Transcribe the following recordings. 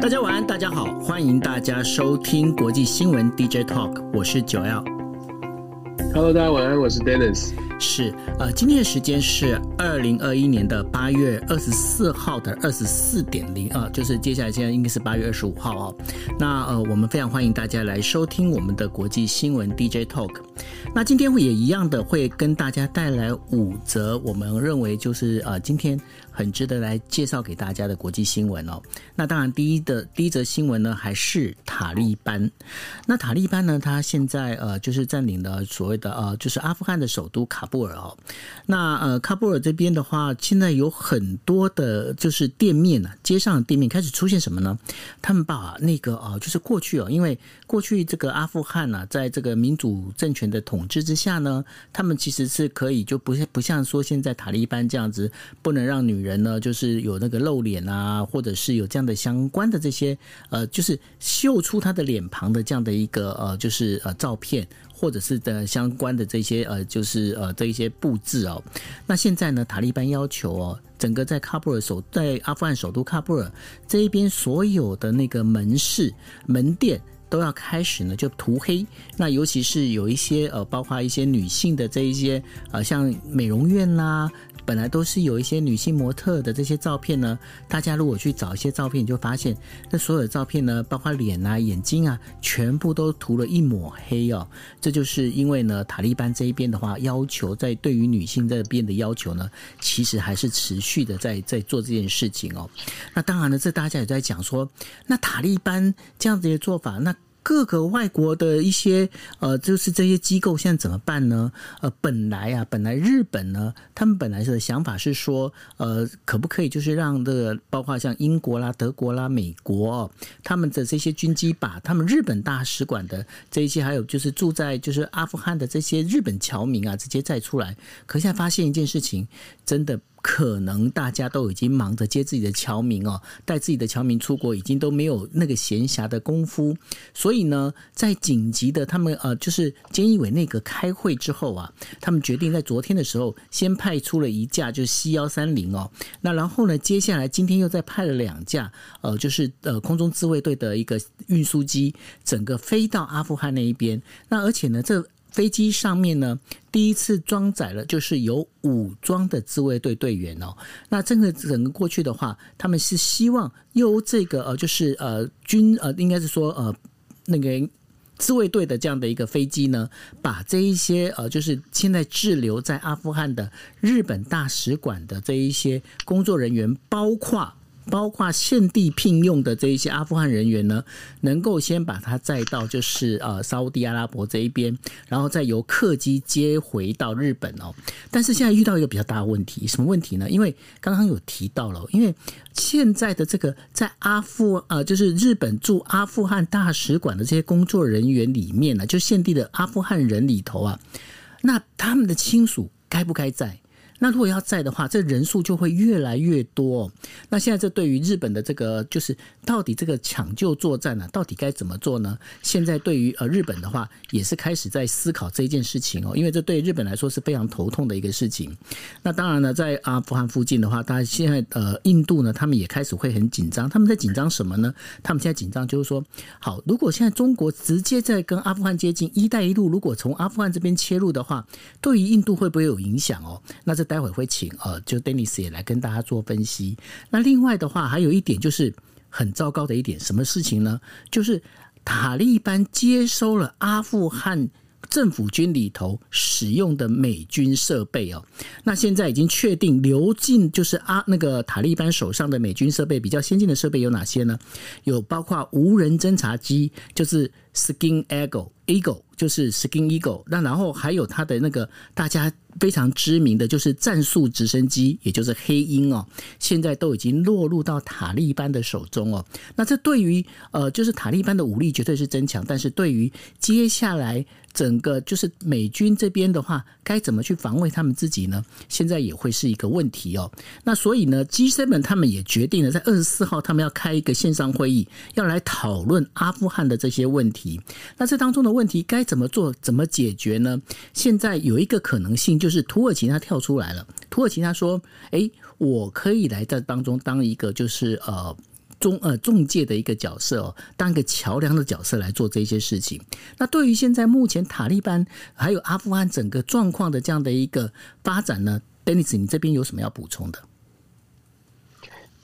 大家晚安，大家好，欢迎大家收听国际新闻 DJ Talk，我是九 L。Hello，大家晚安，我是 Dennis。是，呃，今天的时间是二零二一年的八月二十四号的二十四点零二，就是接下来现在应该是八月二十五号哦。那呃，我们非常欢迎大家来收听我们的国际新闻 DJ Talk。那今天会也一样的会跟大家带来五则我们认为就是呃今天很值得来介绍给大家的国际新闻哦。那当然第一的第一则新闻呢还是塔利班。那塔利班呢，他现在呃就是占领了所谓的呃就是阿富汗的首都卡。布尔哦，那呃，喀布尔这边的话，现在有很多的，就是店面啊，街上的店面开始出现什么呢？他们把那个哦，就是过去哦，因为过去这个阿富汗啊，在这个民主政权的统治之下呢，他们其实是可以就不像不像说现在塔利班这样子，不能让女人呢，就是有那个露脸啊，或者是有这样的相关的这些呃，就是秀出她的脸庞的这样的一个呃，就是呃照片。或者是的相关的这些呃，就是呃这一些布置哦。那现在呢，塔利班要求哦，整个在喀布尔首在阿富汗首都喀布尔这一边所有的那个门市门店都要开始呢就涂黑。那尤其是有一些呃，包括一些女性的这一些呃，像美容院啦。本来都是有一些女性模特的这些照片呢，大家如果去找一些照片，你就发现这所有的照片呢，包括脸啊、眼睛啊，全部都涂了一抹黑哦。这就是因为呢，塔利班这一边的话，要求在对于女性这边的要求呢，其实还是持续的在在做这件事情哦。那当然呢，这大家也在讲说，那塔利班这样子的做法，那。各个外国的一些呃，就是这些机构现在怎么办呢？呃，本来啊，本来日本呢，他们本来的想法是说，呃，可不可以就是让这个包括像英国啦、德国啦、美国，他们的这些军机把他们日本大使馆的这一些，还有就是住在就是阿富汗的这些日本侨民啊，直接载出来。可现在发现一件事情，真的。可能大家都已经忙着接自己的侨民哦，带自己的侨民出国，已经都没有那个闲暇的功夫。所以呢，在紧急的他们呃，就是菅义伟内阁开会之后啊，他们决定在昨天的时候先派出了一架就是 C 幺三零哦，那然后呢，接下来今天又再派了两架呃，就是呃空中自卫队的一个运输机，整个飞到阿富汗那一边。那而且呢，这飞机上面呢，第一次装载了就是有武装的自卫队队员哦。那这个整个过去的话，他们是希望由这个呃，就是呃军呃，应该是说呃那个自卫队的这样的一个飞机呢，把这一些呃，就是现在滞留在阿富汗的日本大使馆的这一些工作人员，包括。包括现地聘用的这一些阿富汗人员呢，能够先把他载到就是呃沙乌地阿拉伯这一边，然后再由客机接回到日本哦。但是现在遇到一个比较大的问题，什么问题呢？因为刚刚有提到了，因为现在的这个在阿富呃就是日本驻阿富汗大使馆的这些工作人员里面呢，就现地的阿富汗人里头啊，那他们的亲属该不该在？那如果要在的话，这人数就会越来越多。那现在这对于日本的这个，就是到底这个抢救作战呢、到底该怎么做呢？现在对于呃日本的话，也是开始在思考这件事情哦，因为这对日本来说是非常头痛的一个事情。那当然呢，在阿富汗附近的话，大家现在呃印度呢，他们也开始会很紧张。他们在紧张什么呢？他们现在紧张就是说，好，如果现在中国直接在跟阿富汗接近，“一带一路”如果从阿富汗这边切入的话，对于印度会不会有影响哦？那这待会会请呃，就 Dennis 也来跟大家做分析。那另外的话，还有一点就是很糟糕的一点，什么事情呢？就是塔利班接收了阿富汗政府军里头使用的美军设备哦。那现在已经确定流进就是阿那个塔利班手上的美军设备，比较先进的设备有哪些呢？有包括无人侦察机，就是 Skin Eagle Eagle。就是 Skin Eagle，那然后还有它的那个大家非常知名的就是战术直升机，也就是黑鹰哦，现在都已经落入到塔利班的手中哦。那这对于呃，就是塔利班的武力绝对是增强，但是对于接下来整个就是美军这边的话，该怎么去防卫他们自己呢？现在也会是一个问题哦。那所以呢，G7 他们也决定了在二十四号他们要开一个线上会议，要来讨论阿富汗的这些问题。那这当中的问题该。怎么做？怎么解决呢？现在有一个可能性，就是土耳其他跳出来了。土耳其他说：“诶，我可以来在当中当一个，就是呃，中呃中介的一个角色哦，当一个桥梁的角色来做这些事情。那对于现在目前塔利班还有阿富汗整个状况的这样的一个发展呢，Dennis，你这边有什么要补充的？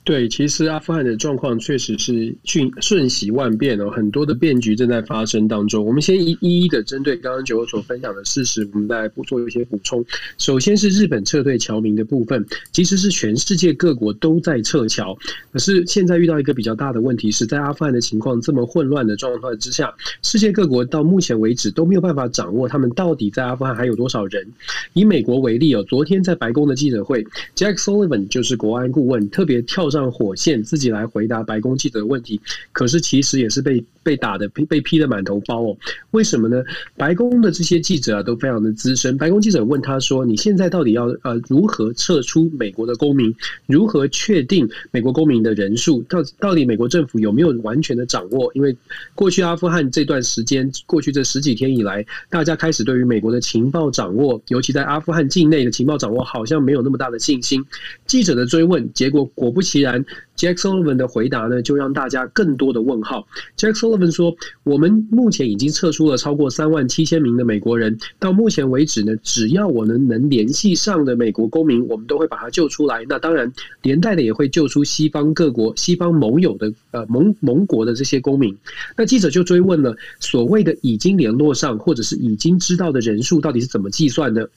对，其实阿富汗的状况确实是瞬瞬息万变哦，很多的变局正在发生当中。我们先一一一的针对刚刚九所分享的事实，我们再来做一些补充。首先是日本撤退侨民的部分，其实是全世界各国都在撤侨，可是现在遇到一个比较大的问题，是在阿富汗的情况这么混乱的状况之下，世界各国到目前为止都没有办法掌握他们到底在阿富汗还有多少人。以美国为例哦，昨天在白宫的记者会，Jack Sullivan 就是国安顾问，特别跳上上火线自己来回答白宫记者的问题，可是其实也是被被打的被批的满头包哦。为什么呢？白宫的这些记者啊都非常的资深。白宫记者问他说：“你现在到底要呃如何撤出美国的公民？如何确定美国公民的人数？到到底美国政府有没有完全的掌握？因为过去阿富汗这段时间，过去这十几天以来，大家开始对于美国的情报掌握，尤其在阿富汗境内的情报掌握，好像没有那么大的信心。记者的追问，结果果不其然。” Jack Sullivan 的回答呢，就让大家更多的问号。Jack Sullivan 说：“我们目前已经撤出了超过三万七千名的美国人，到目前为止呢，只要我们能联系上的美国公民，我们都会把他救出来。那当然，连带的也会救出西方各国、西方盟友的呃盟盟国的这些公民。”那记者就追问了：所谓的已经联络上，或者是已经知道的人数，到底是怎么计算的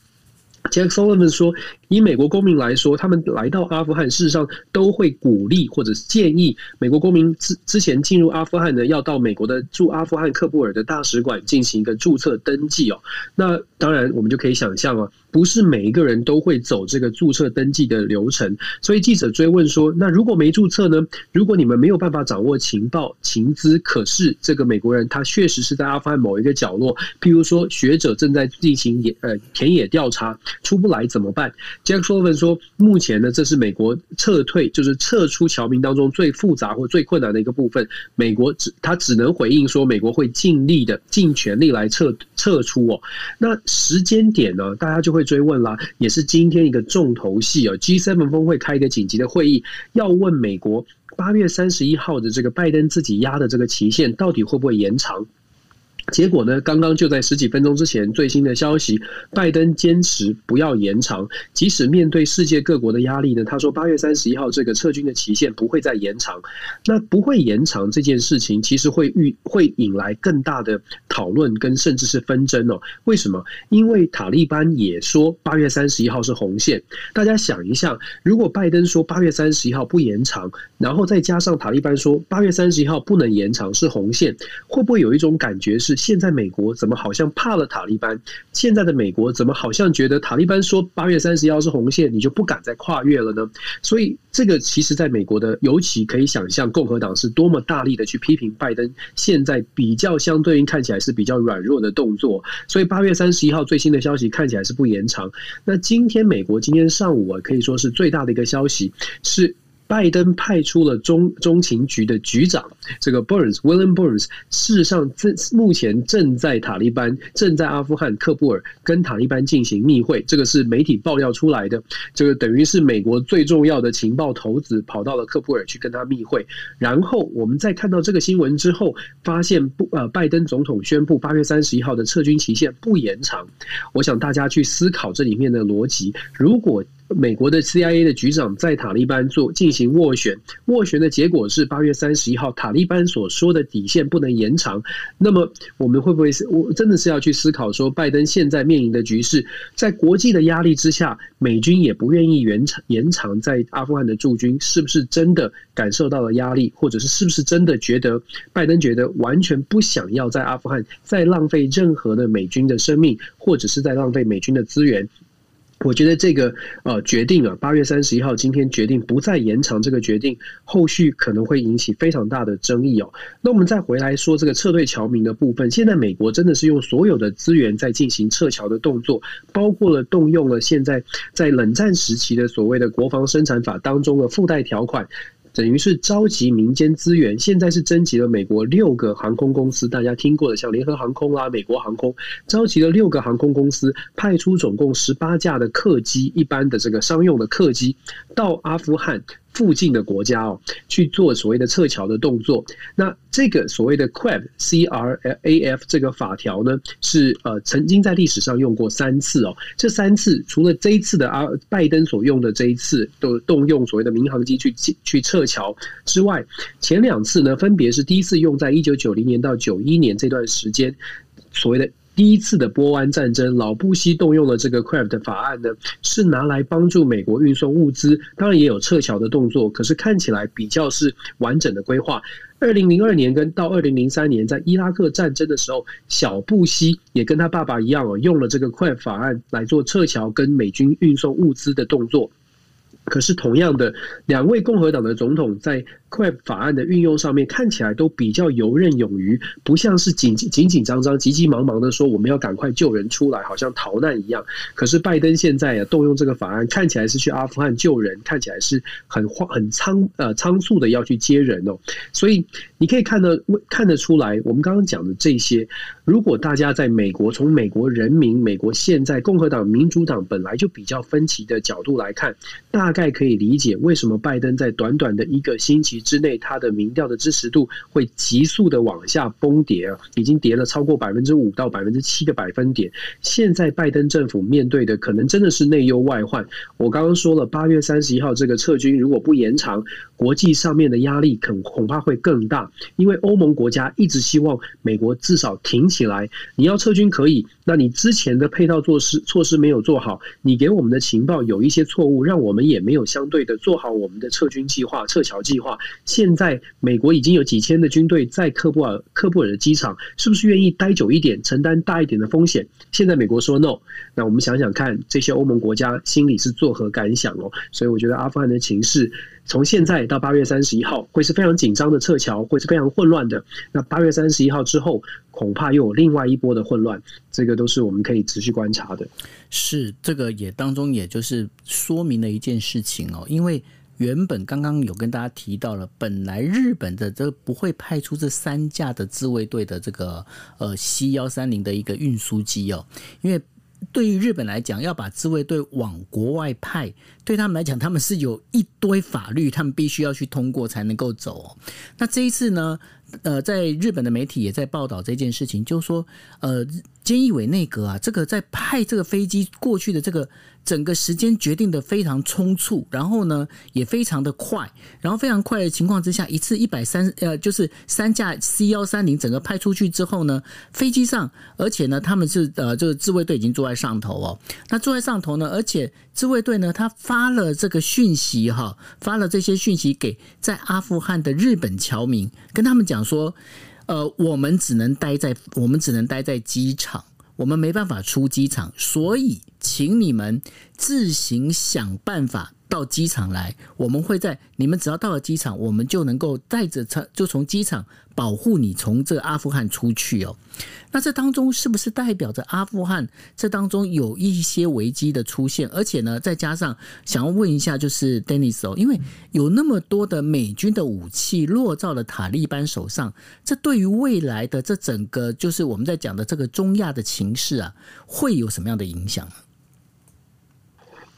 ？Jack Sullivan 说：“以美国公民来说，他们来到阿富汗，事实上都会鼓励或者建议美国公民之之前进入阿富汗呢，要到美国的驻阿富汗喀布尔的大使馆进行一个注册登记哦。那当然，我们就可以想象啊，不是每一个人都会走这个注册登记的流程。所以记者追问说：‘那如果没注册呢？如果你们没有办法掌握情报情资，可是这个美国人他确实是在阿富汗某一个角落，譬如说学者正在进行野呃田野调查。’出不来怎么办？Jack Sullivan 说：“目前呢，这是美国撤退，就是撤出侨民当中最复杂或最困难的一个部分。美国只他只能回应说，美国会尽力的、尽全力来撤撤出哦。那时间点呢，大家就会追问啦，也是今天一个重头戏哦。G7 峰会开一个紧急的会议，要问美国八月三十一号的这个拜登自己压的这个期限，到底会不会延长？”结果呢？刚刚就在十几分钟之前，最新的消息，拜登坚持不要延长，即使面对世界各国的压力呢，他说八月三十一号这个撤军的期限不会再延长。那不会延长这件事情，其实会遇会引来更大的讨论跟甚至是纷争哦。为什么？因为塔利班也说八月三十一号是红线。大家想一下，如果拜登说八月三十一号不延长，然后再加上塔利班说八月三十一号不能延长是红线，会不会有一种感觉是？现在美国怎么好像怕了塔利班？现在的美国怎么好像觉得塔利班说八月三十一号是红线，你就不敢再跨越了呢？所以这个其实，在美国的尤其可以想象，共和党是多么大力的去批评拜登。现在比较相对应看起来是比较软弱的动作。所以八月三十一号最新的消息看起来是不延长。那今天美国今天上午啊，可以说是最大的一个消息是。拜登派出了中中情局的局长，这个 Burns William Burns，事实上正目前正在塔利班正在阿富汗喀布尔跟塔利班进行密会，这个是媒体爆料出来的。这个等于是美国最重要的情报头子跑到了喀布尔去跟他密会。然后我们在看到这个新闻之后，发现不呃，拜登总统宣布八月三十一号的撤军期限不延长。我想大家去思考这里面的逻辑，如果。美国的 CIA 的局长在塔利班做进行斡旋，斡旋的结果是八月三十一号，塔利班所说的底线不能延长。那么我们会不会是？我真的是要去思考说，拜登现在面临的局势，在国际的压力之下，美军也不愿意延长延长在阿富汗的驻军，是不是真的感受到了压力，或者是是不是真的觉得拜登觉得完全不想要在阿富汗再浪费任何的美军的生命，或者是在浪费美军的资源？我觉得这个呃决定啊，八月三十一号今天决定不再延长这个决定，后续可能会引起非常大的争议哦。那我们再回来说这个撤退侨民的部分，现在美国真的是用所有的资源在进行撤侨的动作，包括了动用了现在在冷战时期的所谓的国防生产法当中的附带条款。等于是召集民间资源，现在是征集了美国六个航空公司，大家听过的像联合航空啦、美国航空，召集了六个航空公司，派出总共十八架的客机，一般的这个商用的客机到阿富汗。附近的国家哦去做所谓的撤侨的动作。那这个所谓的 CRAF C R A F 这个法条呢，是呃曾经在历史上用过三次哦。这三次除了这一次的阿拜登所用的这一次都动用所谓的民航机去去撤侨之外，前两次呢分别是第一次用在一九九零年到九一年这段时间，所谓的。第一次的波湾战争，老布希动用了这个 CRAF 的法案呢，是拿来帮助美国运送物资，当然也有撤侨的动作，可是看起来比较是完整的规划。二零零二年跟到二零零三年，在伊拉克战争的时候，小布希也跟他爸爸一样哦，用了这个 CRAF 法案来做撤侨跟美军运送物资的动作。可是，同样的，两位共和党的总统在 CRAF 法案的运用上面看起来都比较游刃有余，不像是紧紧紧张张、急急忙忙的说我们要赶快救人出来，好像逃难一样。可是拜登现在啊动用这个法案，看起来是去阿富汗救人，看起来是很慌、很仓呃仓促的要去接人哦。所以你可以看得看得出来，我们刚刚讲的这些，如果大家在美国从美国人民、美国现在共和党、民主党本来就比较分歧的角度来看，大概可以理解为什么拜登在短短的一个星期之内，他的民调的支持度会急速的往下崩跌啊，已经跌了超过百分之五到百分之七个百分点。现在拜登政府面对的可能真的是内忧外患。我刚刚说了，八月三十一号这个撤军如果不延长，国际上面的压力恐恐怕会更大，因为欧盟国家一直希望美国至少挺起来。你要撤军可以，那你之前的配套措施措施没有做好，你给我们的情报有一些错误，让我们也没有相对的做好我们的撤军计划、撤侨计划。现在美国已经有几千的军队在喀布尔、喀布尔的机场，是不是愿意待久一点，承担大一点的风险？现在美国说 no，那我们想想看，这些欧盟国家心里是作何感想哦？所以我觉得阿富汗的情势。从现在到八月三十一号，会是非常紧张的撤侨，会是非常混乱的。那八月三十一号之后，恐怕又有另外一波的混乱，这个都是我们可以持续观察的。是这个也当中，也就是说明了一件事情哦，因为原本刚刚有跟大家提到了，本来日本的这不会派出这三架的自卫队的这个呃 C 幺三零的一个运输机哦，因为。对于日本来讲，要把自卫队往国外派，对他们来讲，他们是有一堆法律，他们必须要去通过才能够走。那这一次呢，呃，在日本的媒体也在报道这件事情，就说，呃，菅义伟内阁啊，这个在派这个飞机过去的这个。整个时间决定的非常匆促，然后呢也非常的快，然后非常快的情况之下，一次一百三呃就是三架 C 幺三零整个派出去之后呢，飞机上而且呢他们是呃这个自卫队已经坐在上头哦，那坐在上头呢，而且自卫队呢他发了这个讯息哈，发了这些讯息给在阿富汗的日本侨民，跟他们讲说，呃我们只能待在我们只能待在机场。我们没办法出机场，所以请你们自行想办法到机场来。我们会在你们只要到了机场，我们就能够带着车，就从机场。保护你从这阿富汗出去哦，那这当中是不是代表着阿富汗这当中有一些危机的出现？而且呢，再加上想要问一下，就是 Dennis 哦，因为有那么多的美军的武器落到了塔利班手上，这对于未来的这整个就是我们在讲的这个中亚的情势啊，会有什么样的影响？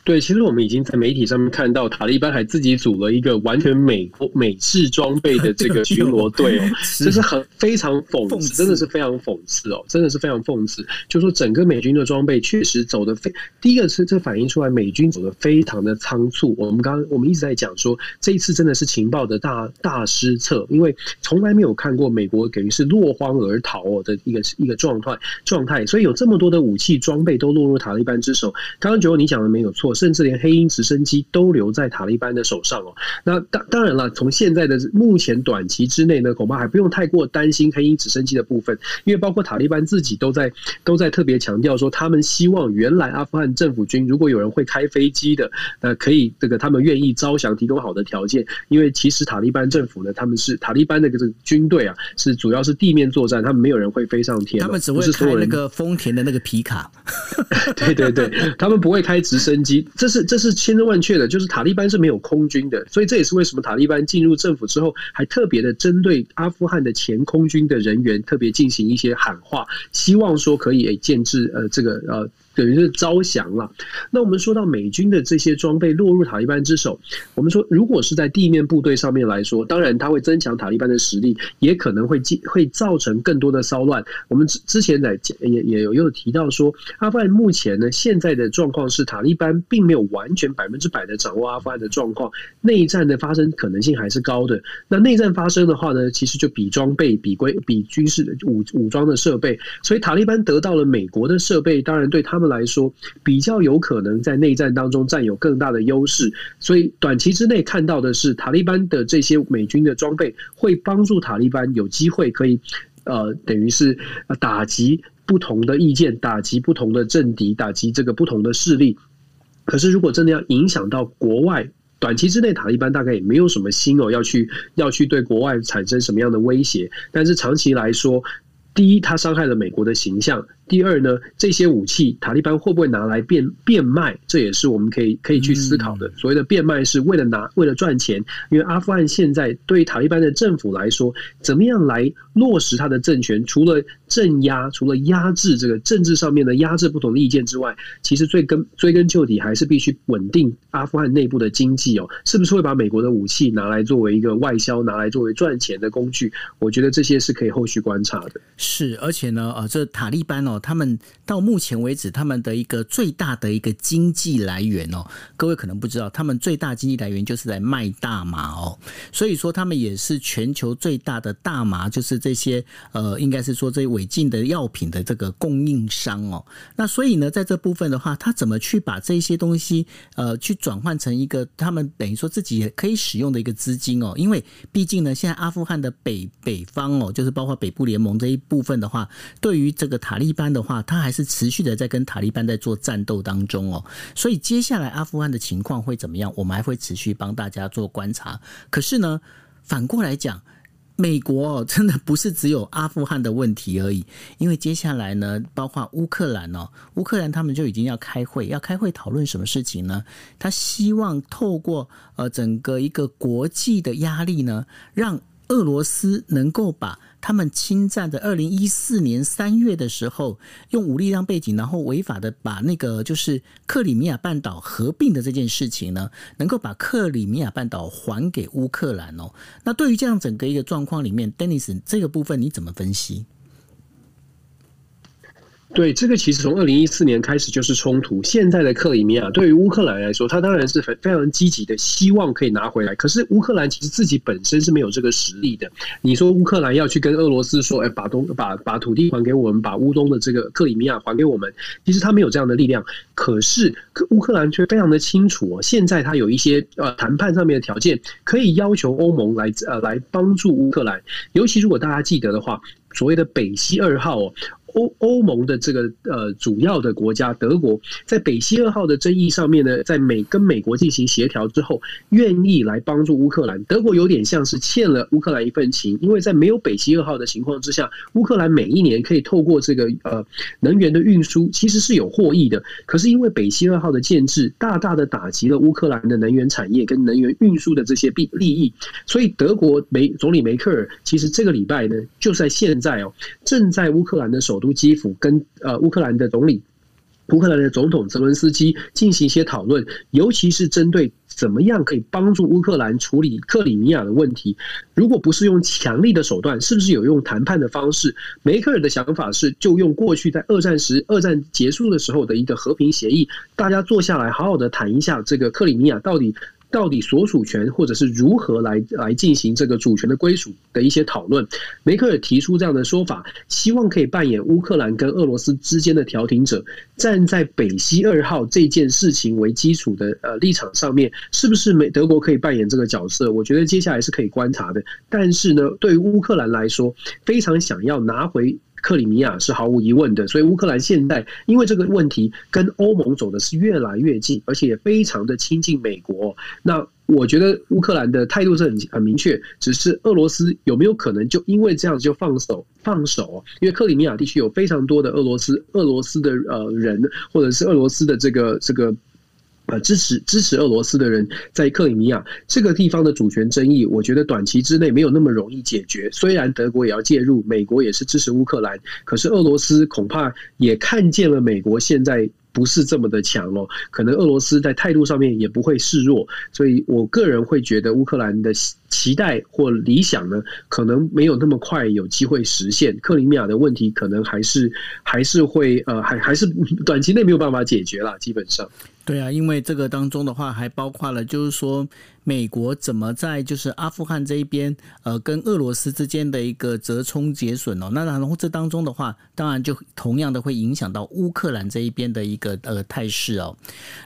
对，其实我们已经在媒体上面看到，塔利班还自己组了一个完全美国美式装备的这个巡逻 队哦，这是很非常讽刺，真的是非常讽刺哦，真的是非常讽刺。就说整个美军的装备确实走的非，第一个是这反映出来美军走的非常的仓促。我们刚刚我们一直在讲说，这一次真的是情报的大大失策，因为从来没有看过美国等于是落荒而逃哦的一个一个状态状态，所以有这么多的武器装备都落入塔利班之手。刚刚觉得你讲的没有错。甚至连黑鹰直升机都留在塔利班的手上哦。那当当然了，从现在的目前短期之内呢，恐怕还不用太过担心黑鹰直升机的部分，因为包括塔利班自己都在都在特别强调说，他们希望原来阿富汗政府军如果有人会开飞机的，呃，可以这个他们愿意招降，提供好的条件。因为其实塔利班政府呢，他们是塔利班的这个军队啊，是主要是地面作战，他们没有人会飞上天，他们只会开那个丰田的那个皮卡。对对对，他们不会开直升机。这是这是千真万确的，就是塔利班是没有空军的，所以这也是为什么塔利班进入政府之后，还特别的针对阿富汗的前空军的人员特别进行一些喊话，希望说可以诶建制呃这个呃等于是招降了。那我们说到美军的这些装备落入塔利班之手，我们说如果是在地面部队上面来说，当然它会增强塔利班的实力，也可能会进会造成更多的骚乱。我们之之前在也也有有提到说，阿富汗目前呢现在的状况是塔利班并没有完全百分之百的掌握阿富汗的状况，内战的发生可能性还是高的。那内战发生的话呢，其实就比装备、比规、比军事的武武装的设备，所以塔利班得到了美国的设备，当然对他们来说比较有可能在内战当中占有更大的优势。所以短期之内看到的是，塔利班的这些美军的装备会帮助塔利班有机会可以呃，等于是打击不同的意见，打击不同的政敌，打击这个不同的势力。可是如果真的要影响到国外，短期之内塔利班大概也没有什么心哦，要去要去对国外产生什么样的威胁。但是长期来说，第一，它伤害了美国的形象。第二呢，这些武器塔利班会不会拿来变变卖？这也是我们可以可以去思考的。所谓的变卖是为了拿为了赚钱，因为阿富汗现在对于塔利班的政府来说，怎么样来落实他的政权？除了镇压，除了压制这个政治上面的压制不同的意见之外，其实最根追根究底还是必须稳定阿富汗内部的经济哦。是不是会把美国的武器拿来作为一个外销，拿来作为赚钱的工具？我觉得这些是可以后续观察的。是，而且呢，呃，这塔利班哦。他们到目前为止，他们的一个最大的一个经济来源哦，各位可能不知道，他们最大经济来源就是在卖大麻哦，所以说他们也是全球最大的大麻，就是这些呃，应该是说这些违禁的药品的这个供应商哦。那所以呢，在这部分的话，他怎么去把这些东西呃，去转换成一个他们等于说自己也可以使用的一个资金哦？因为毕竟呢，现在阿富汗的北北方哦，就是包括北部联盟这一部分的话，对于这个塔利班。的话，他还是持续的在跟塔利班在做战斗当中哦，所以接下来阿富汗的情况会怎么样？我们还会持续帮大家做观察。可是呢，反过来讲，美国真的不是只有阿富汗的问题而已，因为接下来呢，包括乌克兰哦，乌克兰他们就已经要开会，要开会讨论什么事情呢？他希望透过呃整个一个国际的压力呢，让俄罗斯能够把。他们侵占的二零一四年三月的时候，用武力当背景，然后违法的把那个就是克里米亚半岛合并的这件事情呢，能够把克里米亚半岛还给乌克兰哦。那对于这样整个一个状况里面，Dennis 这个部分你怎么分析？对，这个其实从二零一四年开始就是冲突。现在的克里米亚对于乌克兰来说，他当然是非非常积极的，希望可以拿回来。可是乌克兰其实自己本身是没有这个实力的。你说乌克兰要去跟俄罗斯说，哎，把东把把土地还给我们，把乌东的这个克里米亚还给我们，其实他没有这样的力量。可是乌克兰却非常的清楚哦，现在他有一些呃谈判上面的条件，可以要求欧盟来呃来帮助乌克兰。尤其如果大家记得的话，所谓的北溪二号哦。欧欧盟的这个呃主要的国家德国，在北溪二号的争议上面呢，在美跟美国进行协调之后，愿意来帮助乌克兰。德国有点像是欠了乌克兰一份情，因为在没有北溪二号的情况之下，乌克兰每一年可以透过这个呃能源的运输，其实是有获益的。可是因为北溪二号的建制，大大的打击了乌克兰的能源产业跟能源运输的这些利利益，所以德国梅总理梅克尔其实这个礼拜呢，就在现在哦，正在乌克兰的首。都基辅跟呃乌克兰的总理、乌克兰的总统泽伦斯基进行一些讨论，尤其是针对怎么样可以帮助乌克兰处理克里米亚的问题。如果不是用强力的手段，是不是有用谈判的方式？梅克尔的想法是，就用过去在二战时、二战结束的时候的一个和平协议，大家坐下来好好的谈一下这个克里米亚到底。到底所属权，或者是如何来来进行这个主权的归属的一些讨论，梅克尔提出这样的说法，希望可以扮演乌克兰跟俄罗斯之间的调停者，站在北溪二号这件事情为基础的呃立场上面，是不是美德国可以扮演这个角色？我觉得接下来是可以观察的。但是呢，对于乌克兰来说，非常想要拿回。克里米亚是毫无疑问的，所以乌克兰现在因为这个问题跟欧盟走的是越来越近，而且也非常的亲近美国。那我觉得乌克兰的态度是很很明确，只是俄罗斯有没有可能就因为这样就放手放手？因为克里米亚地区有非常多的俄罗斯俄罗斯的呃人，或者是俄罗斯的这个这个。呃，支持支持俄罗斯的人在克里米亚这个地方的主权争议，我觉得短期之内没有那么容易解决。虽然德国也要介入，美国也是支持乌克兰，可是俄罗斯恐怕也看见了美国现在不是这么的强哦，可能俄罗斯在态度上面也不会示弱，所以我个人会觉得乌克兰的期待或理想呢，可能没有那么快有机会实现。克里米亚的问题可能还是还是会呃，还还是 短期内没有办法解决啦，基本上。对啊，因为这个当中的话，还包括了就是说。美国怎么在就是阿富汗这一边，呃，跟俄罗斯之间的一个折冲结损哦？那然后这当中的话，当然就同样的会影响到乌克兰这一边的一个呃态势哦。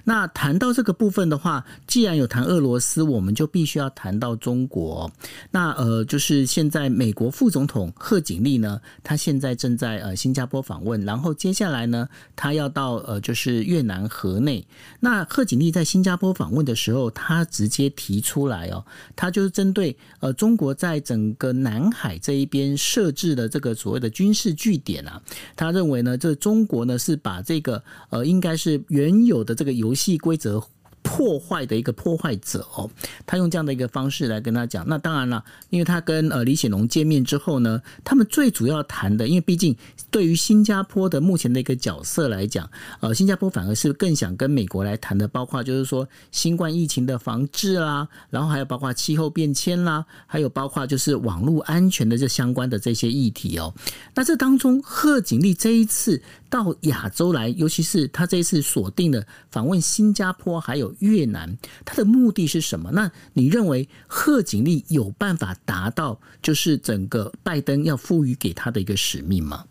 那谈到这个部分的话，既然有谈俄罗斯，我们就必须要谈到中国。那呃，就是现在美国副总统贺锦丽呢，他现在正在呃新加坡访问，然后接下来呢，他要到呃就是越南河内。那贺锦丽在新加坡访问的时候，他直接提。提出来哦，他就是针对呃中国在整个南海这一边设置的这个所谓的军事据点啊，他认为呢，这中国呢是把这个呃应该是原有的这个游戏规则。破坏的一个破坏者哦，他用这样的一个方式来跟他讲。那当然了，因为他跟呃李显龙见面之后呢，他们最主要谈的，因为毕竟对于新加坡的目前的一个角色来讲，呃，新加坡反而是更想跟美国来谈的，包括就是说新冠疫情的防治啦，然后还有包括气候变迁啦，还有包括就是网络安全的这相关的这些议题哦。那这当中，贺锦丽这一次到亚洲来，尤其是他这一次锁定的访问新加坡，还有。越南，他的目的是什么？那你认为贺锦丽有办法达到，就是整个拜登要赋予给他的一个使命吗？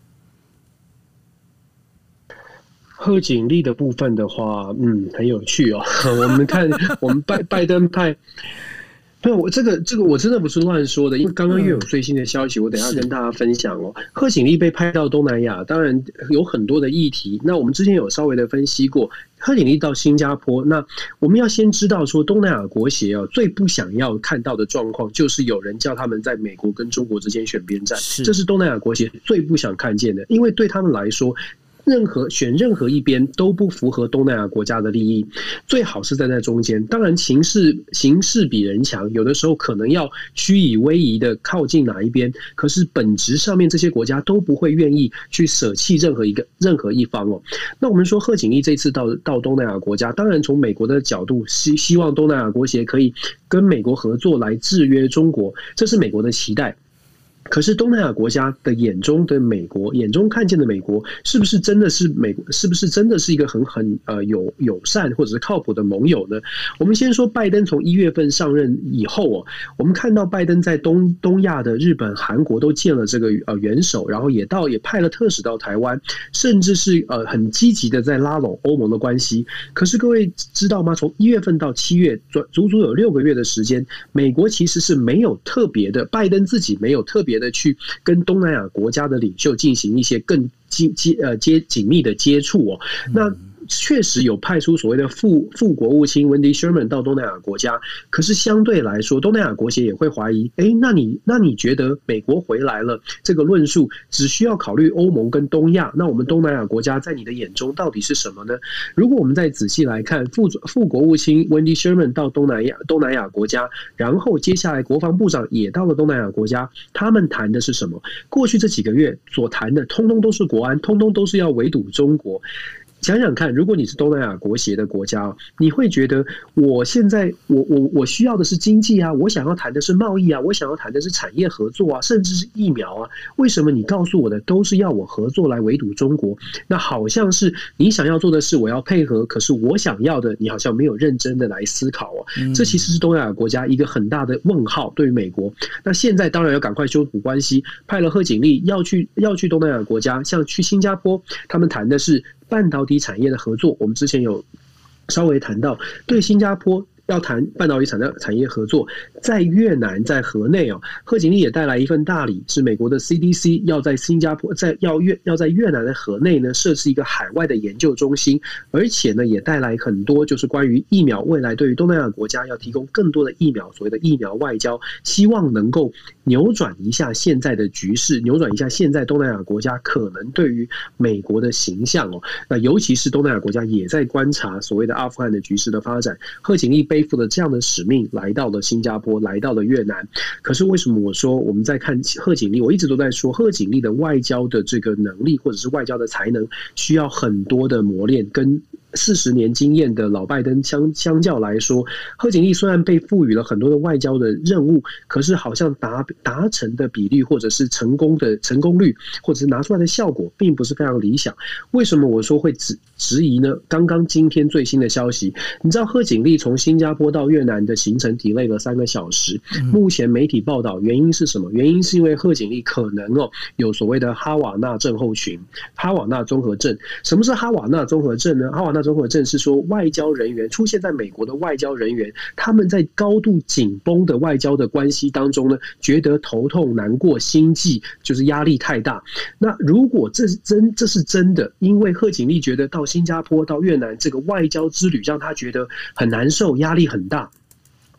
贺锦丽的部分的话，嗯，很有趣哦。我们看，我们拜拜登派。对，我这个这个我真的不是乱说的，因为刚刚又有最新的消息，我等一下跟大家分享哦。贺锦丽被派到东南亚，当然有很多的议题。那我们之前有稍微的分析过，贺锦丽到新加坡，那我们要先知道说，东南亚国协啊，最不想要看到的状况，就是有人叫他们在美国跟中国之间选边站，这是东南亚国协最不想看见的，因为对他们来说。任何选任何一边都不符合东南亚国家的利益，最好是站在中间。当然，情势形势比人强，有的时候可能要虚以威仪的靠近哪一边。可是本质上面，这些国家都不会愿意去舍弃任何一个任何一方哦。那我们说贺锦丽这次到到东南亚国家，当然从美国的角度希希望东南亚国协可以跟美国合作来制约中国，这是美国的期待。可是东南亚国家的眼中的美国，眼中看见的美国，是不是真的是美国？是不是真的是一个很很呃友友善或者是靠谱的盟友呢？我们先说拜登从一月份上任以后哦，我们看到拜登在东东亚的日本、韩国都见了这个呃元首，然后也到也派了特使到台湾，甚至是呃很积极的在拉拢欧盟的关系。可是各位知道吗？从一月份到七月，足足有六个月的时间，美国其实是没有特别的，拜登自己没有特别。别去跟东南亚国家的领袖进行一些更紧接呃接紧密的接触哦，那。确实有派出所谓的副副国务卿 Wendy Sherman 到东南亚国家，可是相对来说，东南亚国协也会怀疑：哎，那你那你觉得美国回来了，这个论述只需要考虑欧盟跟东亚，那我们东南亚国家在你的眼中到底是什么呢？如果我们再仔细来看，副副国务卿 Wendy Sherman 到东南亚东南亚国家，然后接下来国防部长也到了东南亚国家，他们谈的是什么？过去这几个月所谈的，通通都是国安，通通都是要围堵中国。想想看，如果你是东南亚国协的国家，你会觉得我现在我我我需要的是经济啊，我想要谈的是贸易啊，我想要谈的是产业合作啊，甚至是疫苗啊。为什么你告诉我的都是要我合作来围堵中国？那好像是你想要做的事，我要配合，可是我想要的，你好像没有认真的来思考哦。这其实是东南亚国家一个很大的问号。对于美国，那现在当然要赶快修补关系，派了贺锦丽要去要去东南亚国家，像去新加坡，他们谈的是。半导体产业的合作，我们之前有稍微谈到，对新加坡。要谈半导体产业产业合作，在越南在河内哦，贺锦丽也带来一份大礼，是美国的 CDC 要在新加坡在要越要在越南的河内呢设置一个海外的研究中心，而且呢也带来很多就是关于疫苗未来对于东南亚国家要提供更多的疫苗，所谓的疫苗外交，希望能够扭转一下现在的局势，扭转一下现在东南亚国家可能对于美国的形象哦，那尤其是东南亚国家也在观察所谓的阿富汗的局势的发展，贺锦丽背负了这样的使命，来到了新加坡，来到了越南。可是为什么我说我们在看贺锦丽？我一直都在说贺锦丽的外交的这个能力，或者是外交的才能，需要很多的磨练跟。四十年经验的老拜登相相较来说，贺锦丽虽然被赋予了很多的外交的任务，可是好像达达成的比率，或者是成功的成功率，或者是拿出来的效果，并不是非常理想。为什么我说会只质疑呢？刚刚今天最新的消息，你知道贺锦丽从新加坡到越南的行程 delay 了三个小时。目前媒体报道原因是什么？原因是因为贺锦丽可能哦有所谓的哈瓦那症候群，哈瓦那综合症。什么是哈瓦那综合症呢？哈瓦那综合症是说，外交人员出现在美国的外交人员，他们在高度紧绷的外交的关系当中呢，觉得头痛、难过、心悸，就是压力太大。那如果这是真，这是真的，因为贺锦丽觉得到新加坡、到越南这个外交之旅，让他觉得很难受，压力很大。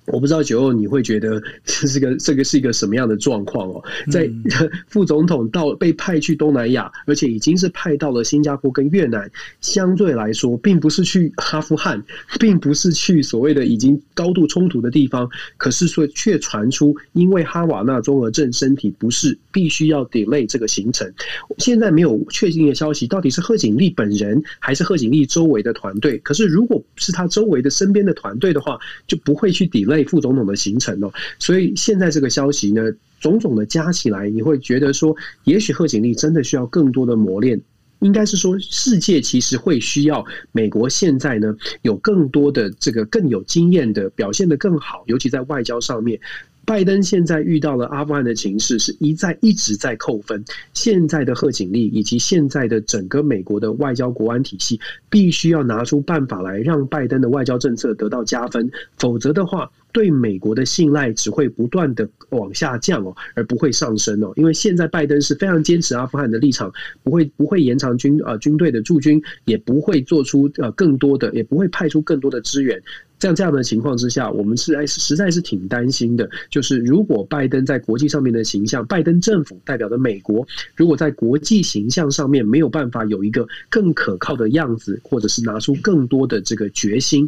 我不知道九欧你会觉得 这是个这个是一个什么样的状况哦？在 副总统到被派去东南亚，而且已经是派到了新加坡跟越南，相对来说，并不是去阿富汗，并不是去所谓的已经高度冲突的地方，可是说却传出因为哈瓦那综合症身体不适，必须要 delay 这个行程。现在没有确定的消息，到底是贺锦丽本人还是贺锦丽周围的团队？可是如果是他周围的身边的团队的话，就不会去 delay。副总统的行程哦，所以现在这个消息呢，种种的加起来，你会觉得说，也许贺锦丽真的需要更多的磨练。应该是说，世界其实会需要美国现在呢，有更多的这个更有经验的表现的更好，尤其在外交上面。拜登现在遇到了阿富汗的情势，是一再一直在扣分。现在的贺锦丽以及现在的整个美国的外交国安体系，必须要拿出办法来让拜登的外交政策得到加分，否则的话，对美国的信赖只会不断的往下降哦，而不会上升哦。因为现在拜登是非常坚持阿富汗的立场，不会不会延长军呃军队的驻军，也不会做出呃更多的，也不会派出更多的支援。像这样的情况之下，我们是实在是挺担心的。就是如果拜登在国际上面的形象，拜登政府代表的美国，如果在国际形象上面没有办法有一个更可靠的样子，或者是拿出更多的这个决心，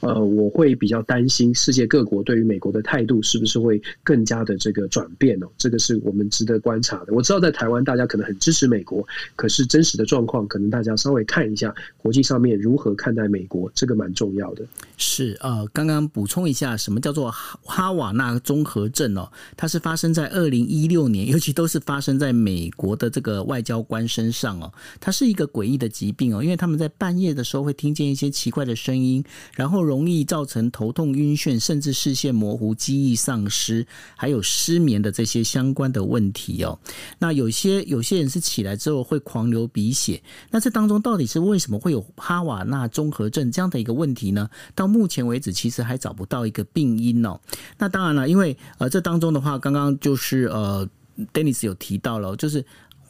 呃，我会比较担心世界各国对于美国的态度是不是会更加的这个转变哦。这个是我们值得观察的。我知道在台湾大家可能很支持美国，可是真实的状况可能大家稍微看一下国际上面如何看待美国，这个蛮重要的。是。呃，刚刚补充一下，什么叫做哈瓦那综合症哦？它是发生在二零一六年，尤其都是发生在美国的这个外交官身上哦。它是一个诡异的疾病哦，因为他们在半夜的时候会听见一些奇怪的声音，然后容易造成头痛、晕眩，甚至视线模糊、记忆丧失，还有失眠的这些相关的问题哦。那有些有些人是起来之后会狂流鼻血，那这当中到底是为什么会有哈瓦那综合症这样的一个问题呢？到目前为止，其实还找不到一个病因哦。那当然了，因为呃，这当中的话，刚刚就是呃，Dennis 有提到了，就是。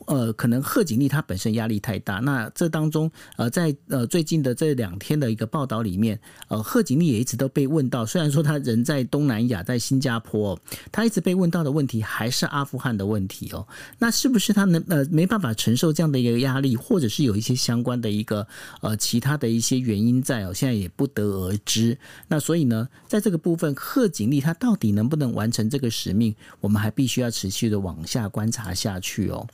呃，可能贺锦丽她本身压力太大。那这当中，呃，在呃最近的这两天的一个报道里面，呃，贺锦丽也一直都被问到，虽然说她人在东南亚，在新加坡，她一直被问到的问题还是阿富汗的问题哦。那是不是她能呃没办法承受这样的一个压力，或者是有一些相关的一个呃其他的一些原因在哦？现在也不得而知。那所以呢，在这个部分，贺锦丽她到底能不能完成这个使命，我们还必须要持续的往下观察下去哦。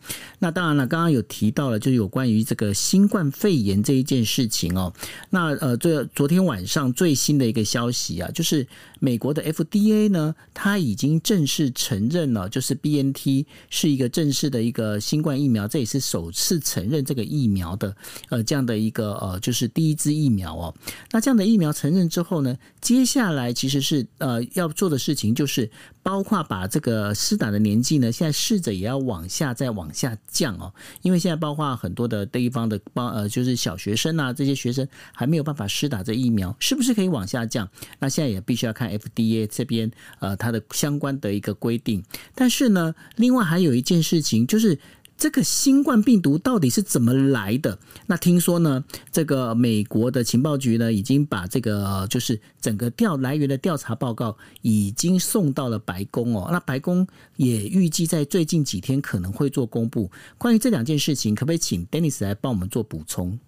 那当然了，刚刚有提到了，就是有关于这个新冠肺炎这一件事情哦。那呃，这昨天晚上最新的一个消息啊，就是美国的 FDA 呢，它已经正式承认了，就是 BNT 是一个正式的一个新冠疫苗，这也是首次承认这个疫苗的呃这样的一个呃就是第一支疫苗哦。那这样的疫苗承认之后呢，接下来其实是呃要做的事情就是包括把这个施打的年纪呢，现在试着也要往下再往下。降哦，因为现在包括很多的地方的包呃，就是小学生啊，这些学生还没有办法施打这疫苗，是不是可以往下降？那现在也必须要看 FDA 这边呃它的相关的一个规定。但是呢，另外还有一件事情就是。这个新冠病毒到底是怎么来的？那听说呢，这个美国的情报局呢，已经把这个就是整个调来源的调查报告已经送到了白宫哦。那白宫也预计在最近几天可能会做公布。关于这两件事情，可不可以请 Dennis 来帮我们做补充？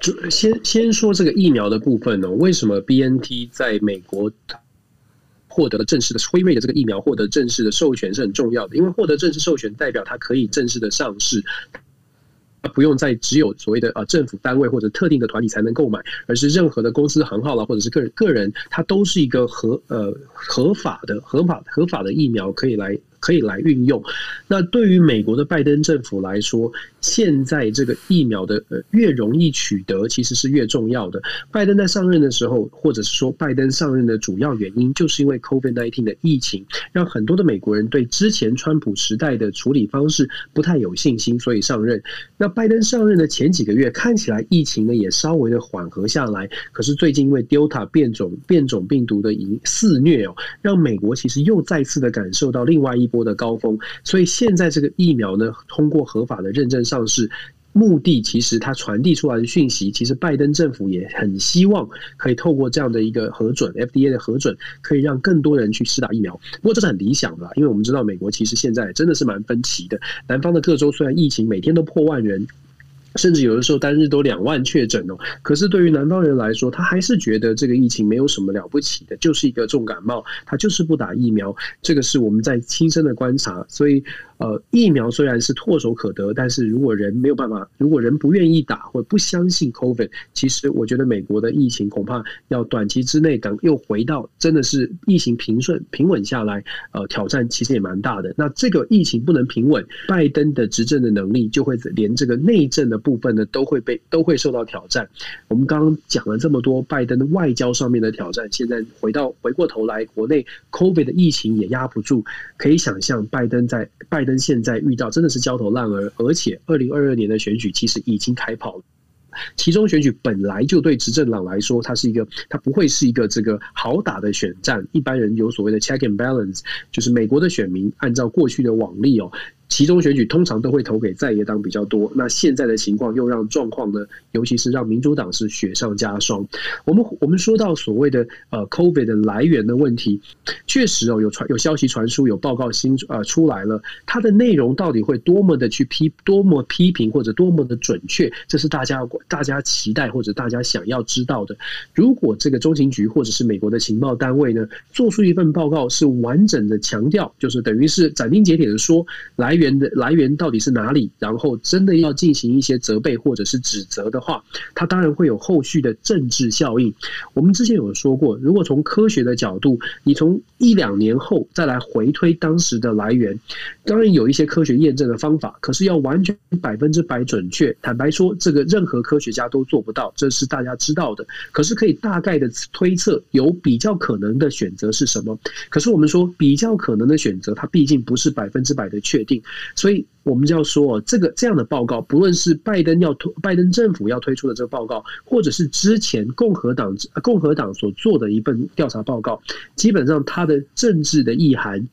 就先先说这个疫苗的部分呢、哦，为什么 BNT 在美国获得了正式的辉瑞的这个疫苗获得正式的授权是很重要的？因为获得正式授权代表它可以正式的上市。不用再只有所谓的啊政府单位或者特定的团体才能购买，而是任何的公司行号啦，或者是个人个人，它都是一个合呃合法的合法合法的疫苗可以来。可以来运用。那对于美国的拜登政府来说，现在这个疫苗的呃越容易取得，其实是越重要的。拜登在上任的时候，或者是说拜登上任的主要原因，就是因为 COVID-19 的疫情，让很多的美国人对之前川普时代的处理方式不太有信心，所以上任。那拜登上任的前几个月，看起来疫情呢也稍微的缓和下来。可是最近因为 Delta 变种变种病毒的肆虐哦，让美国其实又再次的感受到另外一波的高峰，所以现在这个疫苗呢，通过合法的认证上市，目的其实它传递出来的讯息，其实拜登政府也很希望可以透过这样的一个核准，FDA 的核准，可以让更多人去施打疫苗。不过这是很理想的，因为我们知道美国其实现在真的是蛮分歧的，南方的各州虽然疫情每天都破万人。甚至有的时候单日都两万确诊哦，可是对于南方人来说，他还是觉得这个疫情没有什么了不起的，就是一个重感冒，他就是不打疫苗。这个是我们在亲身的观察，所以。呃，疫苗虽然是唾手可得，但是如果人没有办法，如果人不愿意打或不相信 COVID，其实我觉得美国的疫情恐怕要短期之内等又回到真的是疫情平顺平稳下来，呃，挑战其实也蛮大的。那这个疫情不能平稳，拜登的执政的能力就会连这个内政的部分呢都会被都会受到挑战。我们刚刚讲了这么多拜登外交上面的挑战，现在回到回过头来，国内 COVID 的疫情也压不住，可以想象拜登在拜登。现在遇到真的是焦头烂额，而且二零二二年的选举其实已经开跑了。其中选举本来就对执政党来说，它是一个，它不会是一个这个好打的选战。一般人有所谓的 check and balance，就是美国的选民按照过去的往例哦。其中选举通常都会投给在野党比较多，那现在的情况又让状况呢，尤其是让民主党是雪上加霜。我们我们说到所谓的呃 COVID 的来源的问题，确实哦有传有消息传输，有报告新呃出来了，它的内容到底会多么的去批多么批评或者多么的准确，这是大家大家期待或者大家想要知道的。如果这个中情局或者是美国的情报单位呢，做出一份报告是完整的强调，就是等于是斩钉截铁的说来。源的来源到底是哪里？然后真的要进行一些责备或者是指责的话，它当然会有后续的政治效应。我们之前有说过，如果从科学的角度，你从一两年后再来回推当时的来源，当然有一些科学验证的方法，可是要完全百分之百准确，坦白说，这个任何科学家都做不到，这是大家知道的。可是可以大概的推测，有比较可能的选择是什么？可是我们说比较可能的选择，它毕竟不是百分之百的确定。所以，我们就要说，这个这样的报告，不论是拜登要推，拜登政府要推出的这个报告，或者是之前共和党共和党所做的一份调查报告，基本上它的政治的意涵，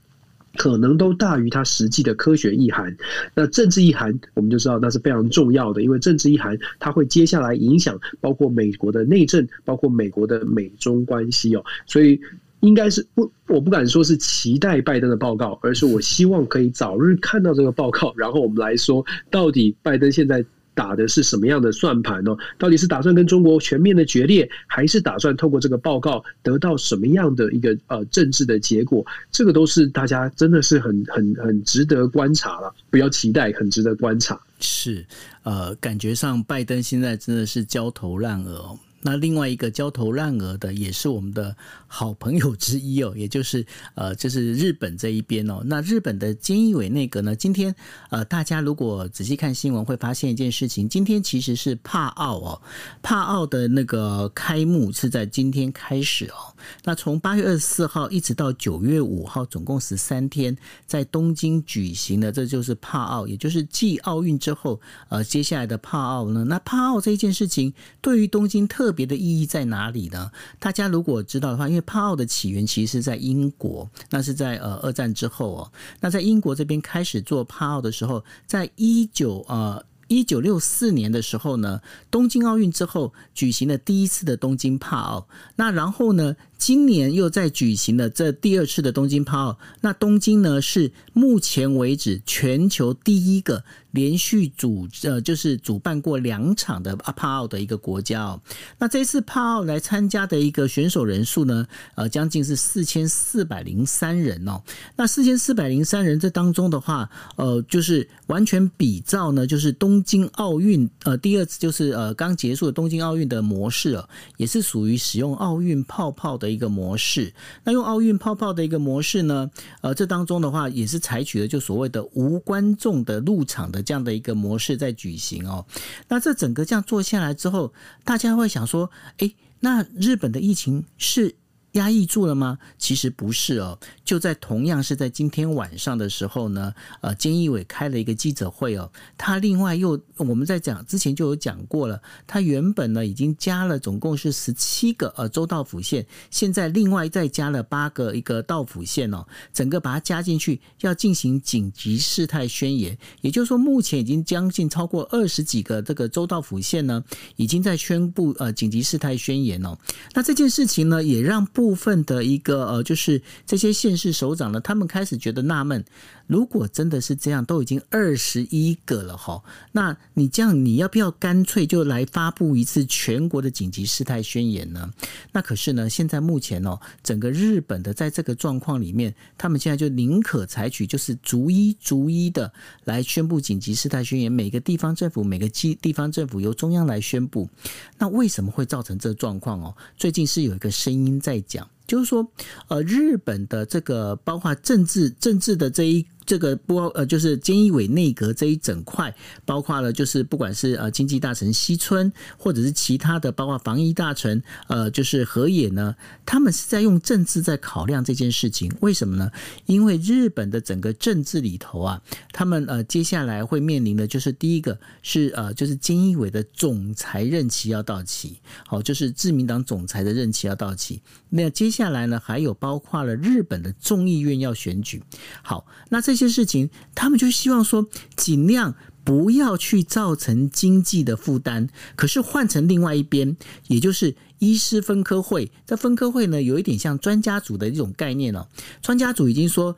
可能都大于它实际的科学意涵。那政治意涵，我们就知道那是非常重要的，因为政治意涵它会接下来影响包括美国的内政，包括美国的美中关系哦，所以。应该是不，我不敢说是期待拜登的报告，而是我希望可以早日看到这个报告，然后我们来说，到底拜登现在打的是什么样的算盘呢？到底是打算跟中国全面的决裂，还是打算透过这个报告得到什么样的一个呃政治的结果？这个都是大家真的是很很很值得观察了，不要期待，很值得观察。是，呃，感觉上拜登现在真的是焦头烂额。哦那另外一个焦头烂额的，也是我们的好朋友之一哦，也就是呃，就是日本这一边哦。那日本的菅义伟内阁呢，今天呃，大家如果仔细看新闻，会发现一件事情，今天其实是帕奥哦，帕奥的那个开幕是在今天开始哦。那从八月二十四号一直到九月五号，总共十三天，在东京举行的，这就是帕奥，也就是继奥运之后，呃，接下来的帕奥呢。那帕奥这一件事情，对于东京特特别的意义在哪里呢？大家如果知道的话，因为帕奥的起源其实是在英国，那是在呃二战之后哦。那在英国这边开始做帕奥的时候，在一九呃一九六四年的时候呢，东京奥运之后举行了第一次的东京帕奥。那然后呢，今年又在举行了这第二次的东京帕奥。那东京呢是目前为止全球第一个。连续主呃就是主办过两场的阿帕奥的一个国家哦。那这次帕奥来参加的一个选手人数呢，呃，将近是四千四百零三人哦。那四千四百零三人这当中的话，呃，就是完全比照呢，就是东京奥运呃第二次就是呃刚结束的东京奥运的模式哦，也是属于使用奥运泡泡的一个模式。那用奥运泡泡的一个模式呢，呃，这当中的话也是采取了就所谓的无观众的入场的这样的一个模式在举行哦。那这整个这样做下来之后，大家会想说，哎，那日本的疫情是压抑住了吗？其实不是哦。就在同样是在今天晚上的时候呢，呃，菅义伟开了一个记者会哦。他另外又我们在讲之前就有讲过了，他原本呢已经加了总共是十七个呃州道府县，现在另外再加了八个一个道府县哦，整个把它加进去，要进行紧急事态宣言。也就是说，目前已经将近超过二十几个这个州道府县呢，已经在宣布呃紧急事态宣言哦。那这件事情呢，也让不部分的一个呃，就是这些县市首长呢，他们开始觉得纳闷。如果真的是这样，都已经二十一个了哈，那你这样你要不要干脆就来发布一次全国的紧急事态宣言呢？那可是呢，现在目前哦，整个日本的在这个状况里面，他们现在就宁可采取就是逐一逐一的来宣布紧急事态宣言，每个地方政府每个地地方政府由中央来宣布。那为什么会造成这状况哦？最近是有一个声音在讲，就是说，呃，日本的这个包括政治政治的这一。这个不呃，就是菅义伟内阁这一整块，包括了就是不管是呃经济大臣西村，或者是其他的，包括防疫大臣，呃，就是河野呢，他们是在用政治在考量这件事情。为什么呢？因为日本的整个政治里头啊，他们呃接下来会面临的就是第一个是呃就是菅义伟的总裁任期要到期，好，就是自民党总裁的任期要到期。那接下来呢，还有包括了日本的众议院要选举。好，那这。这些事情，他们就希望说，尽量不要去造成经济的负担。可是换成另外一边，也就是医师分科会，这分科会呢，有一点像专家组的一种概念哦。专家组已经说，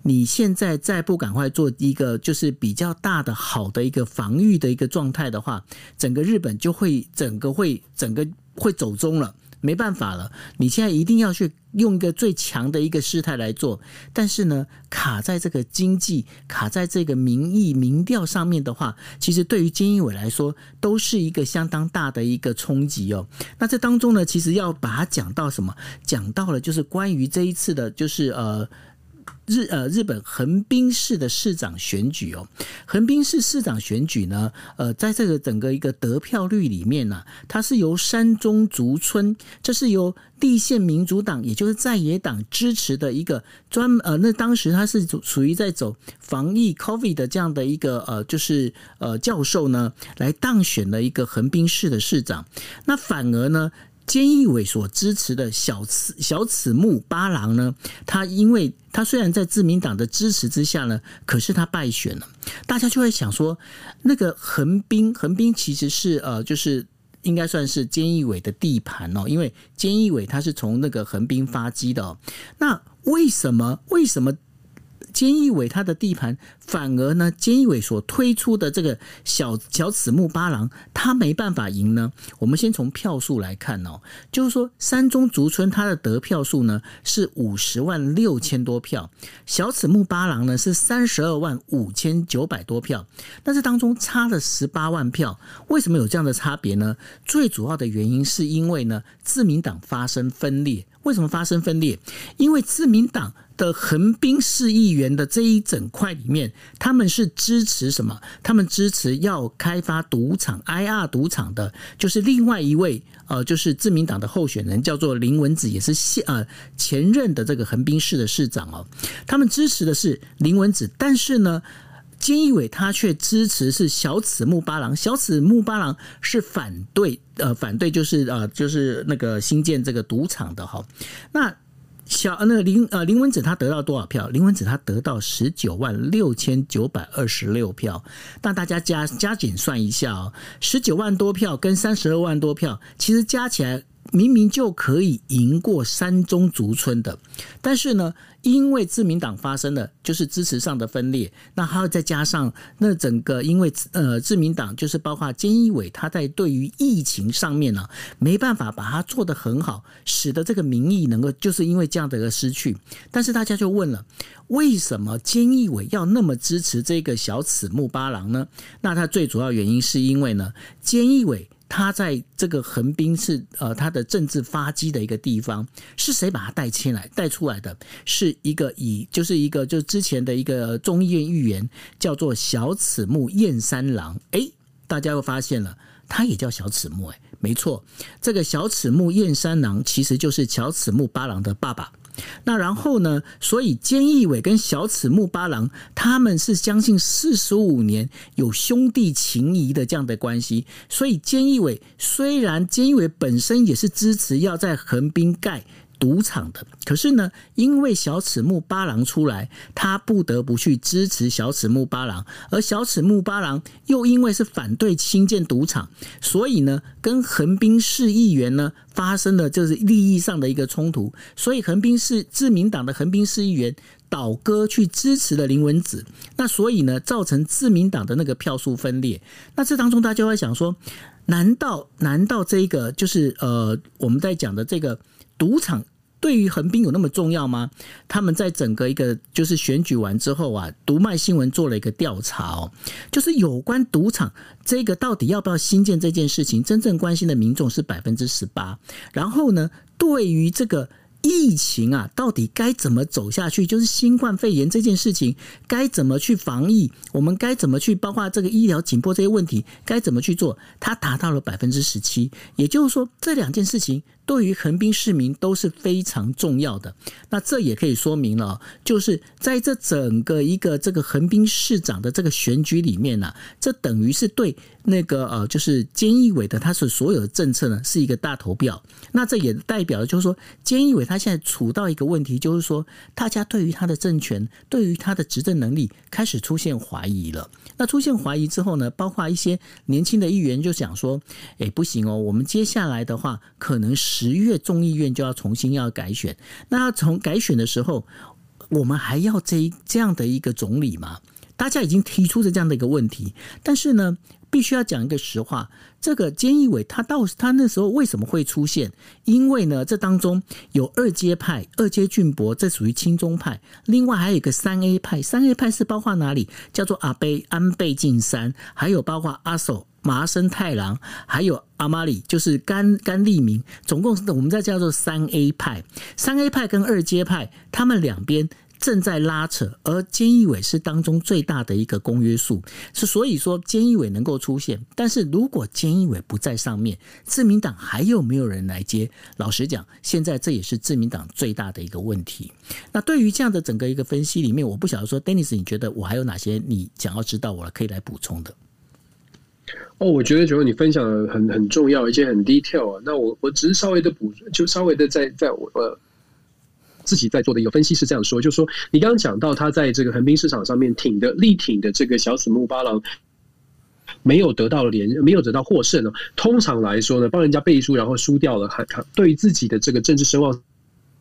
你现在再不赶快做一个就是比较大的好的一个防御的一个状态的话，整个日本就会整个会整个会走中了。没办法了，你现在一定要去用一个最强的一个事态来做，但是呢，卡在这个经济、卡在这个民意民调上面的话，其实对于菅义伟来说，都是一个相当大的一个冲击哦。那这当中呢，其实要把它讲到什么？讲到了就是关于这一次的，就是呃。日呃，日本横滨市的市长选举哦，横滨市市长选举呢，呃，在这个整个一个得票率里面呢，它是由山中竹村，这是由地县民主党，也就是在野党支持的一个专呃，那当时他是属于在走防疫 COVID 的这样的一个呃，就是呃教授呢，来当选了一个横滨市的市长，那反而呢。菅义伟所支持的小此小此木八郎呢，他因为他虽然在自民党的支持之下呢，可是他败选了。大家就会想说，那个横滨横滨其实是呃，就是应该算是菅义伟的地盘哦，因为菅义伟他是从那个横滨发迹的哦。那为什么？为什么？菅义伟他的地盘，反而呢，菅义伟所推出的这个小小此木八郎，他没办法赢呢。我们先从票数来看哦，就是说山中竹村他的得票数呢是五十万六千多票，小此木八郎呢是三十二万五千九百多票，但是当中差了十八万票。为什么有这样的差别呢？最主要的原因是因为呢，自民党发生分裂。为什么发生分裂？因为自民党的横滨市议员的这一整块里面，他们是支持什么？他们支持要开发赌场 IR 赌场的，就是另外一位呃，就是自民党的候选人，叫做林文子，也是现呃前任的这个横滨市的市长哦。他们支持的是林文子，但是呢。菅义伟他却支持是小此木八郎，小此木八郎是反对，呃，反对就是呃，就是那个新建这个赌场的哈。那小那个林呃林文子他得到多少票？林文子他得到十九万六千九百二十六票。那大家加加减算一下哦，十九万多票跟三十二万多票，其实加起来明明就可以赢过山中竹村的，但是呢，因为自民党发生了就是支持上的分裂，那还要再加上那整个因为呃自民党就是包括菅义伟他在对于疫情上面呢、没办法把它做得很好，使得这个民意能够就是因为这样的一个失去。但是大家就问了，为什么菅义伟要那么支持这个小此木八郎呢？那他最主要原因是因为呢，菅义伟。他在这个横滨是呃他的政治发迹的一个地方，是谁把他带进来带出来的？是一个以就是一个就是之前的一个众议院议员叫做小此木彦三郎。哎，大家又发现了，他也叫小此木。哎，没错，这个小此木彦三郎其实就是小此木八郎的爸爸。那然后呢？所以菅义伟跟小此木八郎他们是将近四十五年有兄弟情谊的这样的关系。所以菅义伟虽然菅义伟本身也是支持要在横滨盖。赌场的，可是呢，因为小此木八郎出来，他不得不去支持小此木八郎，而小此木八郎又因为是反对新建赌场，所以呢，跟横滨市议员呢发生了就是利益上的一个冲突，所以横滨市自民党的横滨市议员倒戈去支持了林文子，那所以呢，造成自民党的那个票数分裂。那这当中大家会想说，难道难道这个就是呃，我们在讲的这个赌场？对于横滨有那么重要吗？他们在整个一个就是选举完之后啊，读卖新闻做了一个调查哦，就是有关赌场这个到底要不要新建这件事情，真正关心的民众是百分之十八。然后呢，对于这个。疫情啊，到底该怎么走下去？就是新冠肺炎这件事情，该怎么去防疫？我们该怎么去？包括这个医疗紧迫这些问题，该怎么去做？它达到了百分之十七，也就是说，这两件事情对于横滨市民都是非常重要的。那这也可以说明了，就是在这整个一个这个横滨市长的这个选举里面呢、这等于是对那个呃，就是菅义伟的他是所有的政策呢是一个大投票。那这也代表了，就是说菅义伟他现在处到一个问题，就是说大家对于他的政权，对于他的执政能力开始出现怀疑了。那出现怀疑之后呢，包括一些年轻的议员就想说：“哎，不行哦，我们接下来的话，可能十月众议院就要重新要改选。那从改选的时候，我们还要这这样的一个总理吗？大家已经提出了这样的一个问题，但是呢，必须要讲一个实话。”这个菅义伟他到他那时候为什么会出现？因为呢，这当中有二阶派，二阶俊博，这属于亲中派；另外还有一个三 A 派，三 A 派是包括哪里？叫做阿贝安倍晋三，还有包括阿守麻生太郎，还有阿玛里，就是甘甘利明，总共我们在叫做三 A 派。三 A 派跟二阶派，他们两边。正在拉扯，而菅义伟是当中最大的一个公约数，是所以说菅义伟能够出现。但是如果菅义伟不在上面，自民党还有没有人来接？老实讲，现在这也是自民党最大的一个问题。那对于这样的整个一个分析里面，我不晓得说，Dennis，你觉得我还有哪些你想要知道，我可以来补充的？哦，我觉得觉得你分享的很很重要，而且很 detail 啊。那我我只是稍微的补，就稍微的在在我呃。自己在做的一个分析是这样说，就是说你刚刚讲到他在这个横滨市场上面挺的力挺的这个小此木八郎，没有得到连没有得到获胜呢。通常来说呢，帮人家背书然后输掉了，还对于自己的这个政治声望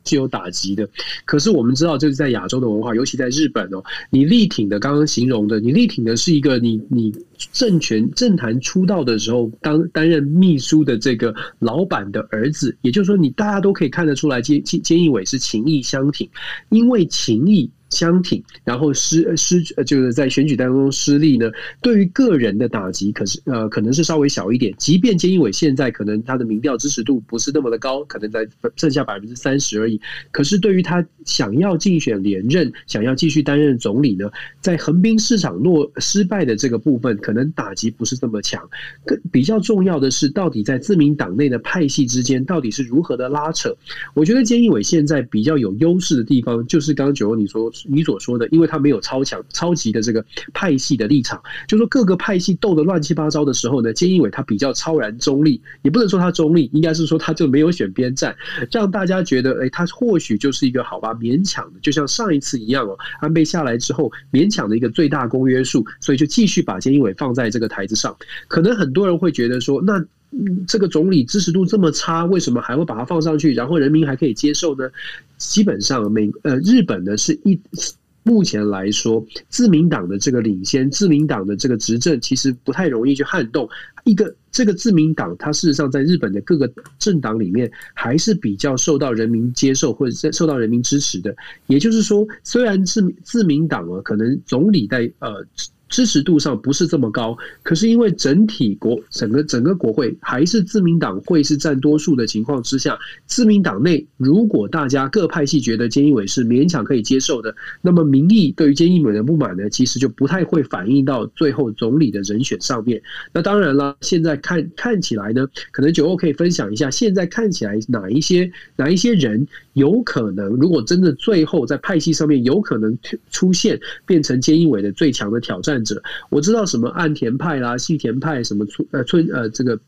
是有打击的。可是我们知道，就是在亚洲的文化，尤其在日本哦，你力挺的刚刚形容的，你力挺的是一个你你。政权政坛出道的时候，当担任秘书的这个老板的儿子，也就是说，你大家都可以看得出来，菅菅菅义伟是情义相挺，因为情义相挺，然后失失就是在选举当中失利呢，对于个人的打击，可是呃可能是稍微小一点。即便菅义伟现在可能他的民调支持度不是那么的高，可能在剩下百分之三十而已，可是对于他想要竞选连任，想要继续担任总理呢，在横滨市场落失败的这个部分，可能打击不是这么强，更比较重要的是，到底在自民党内的派系之间，到底是如何的拉扯？我觉得菅义伟现在比较有优势的地方，就是刚刚九欧你说你所说的，因为他没有超强、超级的这个派系的立场，就说各个派系斗得乱七八糟的时候呢，菅义伟他比较超然中立，也不能说他中立，应该是说他就没有选边站，让大家觉得，哎，他或许就是一个好吧，勉强的，就像上一次一样哦，安倍下来之后，勉强的一个最大公约数，所以就继续把菅义伟。放在这个台子上，可能很多人会觉得说，那这个总理支持度这么差，为什么还会把它放上去，然后人民还可以接受呢？基本上美呃日本呢是一。目前来说，自民党的这个领先，自民党的这个执政，其实不太容易去撼动一个这个自民党。它事实上在日本的各个政党里面，还是比较受到人民接受或者受到人民支持的。也就是说，虽然自自民党啊，可能总理在呃。支持度上不是这么高，可是因为整体国整个整个国会还是自民党会是占多数的情况之下，自民党内如果大家各派系觉得菅义伟是勉强可以接受的，那么民意对于菅义伟的不满呢，其实就不太会反映到最后总理的人选上面。那当然了，现在看看起来呢，可能九欧可以分享一下，现在看起来哪一些哪一些人有可能，如果真的最后在派系上面有可能出现变成菅义伟的最强的挑战者，我知道什么岸田派啦、细田派什么村呃村呃这个